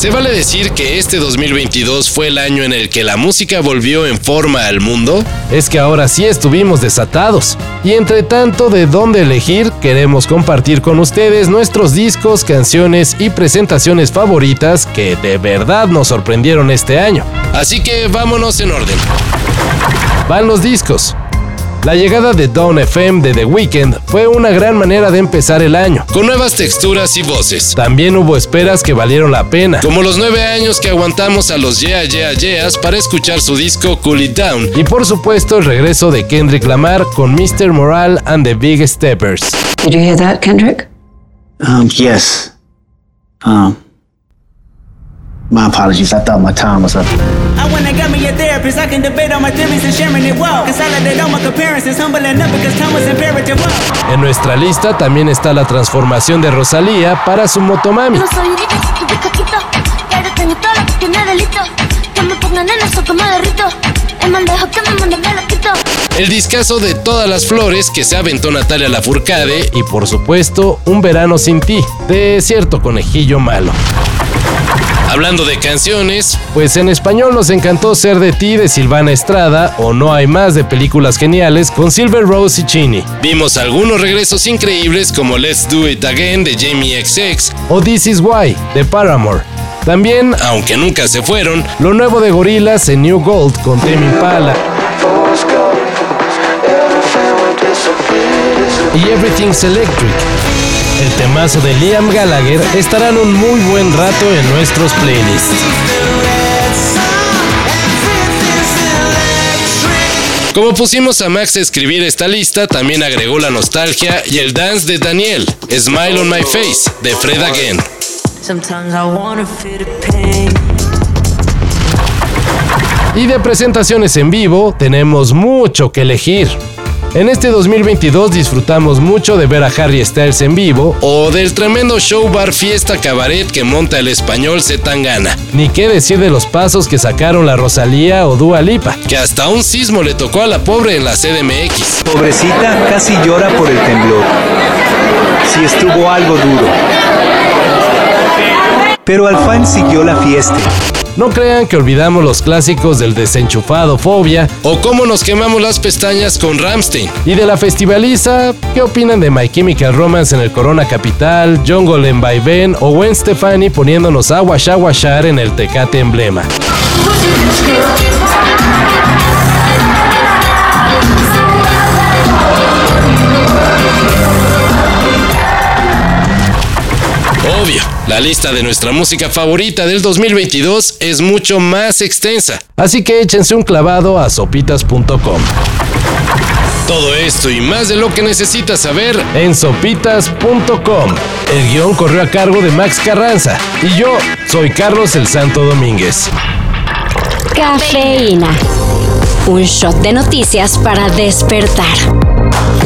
Se vale decir que este 2022 fue el año en el que la música volvió en forma al mundo. Es que ahora sí estuvimos desatados. Y entre tanto de dónde elegir, queremos compartir con ustedes nuestros discos, canciones y presentaciones favoritas que de verdad nos sorprendieron este año. Así que vámonos en orden. Van los discos. La llegada de Dawn FM de The Weeknd fue una gran manera de empezar el año. Con nuevas texturas y voces. También hubo esperas que valieron la pena. Como los nueve años que aguantamos a los Yeah Yeah Yeahs para escuchar su disco Cool It Down. Y por supuesto el regreso de Kendrick Lamar con Mr. Moral and the Big Steppers. Did you hear that, Kendrick? Um, yes. Um, my apologies. I thought my time was up. I went and got me a therapist. I can debate on my theories and sharing it well. Consolidate all my comparisons, humbling up because time was imperative. Well. En nuestra lista también está la transformación de Rosalía para su Motomami. No soy riquito, pero tengo todo lo que tiene delito. Que me pongan en eso me derrito. El mandejo que me manda me lo quito. El discazo de todas las flores que se aventó Natalia Lafourcade Y por supuesto, Un verano sin ti, de cierto conejillo malo. Hablando de canciones, Pues en español nos encantó Ser de ti de Silvana Estrada o No hay más de películas geniales con Silver Rose y Chini. vimos algunos regresos increíbles como Let's Do It Again de Jamie XX, O This Is Why de Paramore. También aunque nunca se fueron, lo nuevo de Gorillaz en New Gold con Tame Impala y Everything's Electric. El temazo de Liam Gallagher estarán un muy buen rato en nuestros playlists. Como pusimos a Max a escribir esta lista, también agregó la nostalgia y el dance de Daniel, Smile on My Face, de Fred Again. Y de presentaciones en vivo tenemos mucho que elegir. En este 2022 disfrutamos mucho de ver a Harry Styles en vivo, O del tremendo show bar fiesta cabaret que monta el español Zetangana, ni qué decir de los pasos que sacaron la Rosalía o Dua Lipa. que hasta un sismo le tocó a la pobre en la CDMX. Pobrecita casi llora por el temblor. Si estuvo algo duro. Pero Alfán siguió la fiesta. No crean que olvidamos los clásicos del desenchufado Fobia O cómo nos quemamos las pestañas con Ramstein. y de la festivaliza. ¿Qué opinan de My Chemical Romance en el Corona Capital, Jungle en Vaivén o Gwen Stefani poniéndonos a washar washar en el Tecate Emblema? Obvio, la lista de nuestra música favorita del 2022 es mucho más extensa. Así que échense un clavado a sopitas.com. Todo esto y más de lo que necesitas saber En sopitas.com. El guion corrió a cargo de Max Carranza. Y yo soy Carlos el Santo Domínguez. Cafeína. Un shot de noticias para despertar.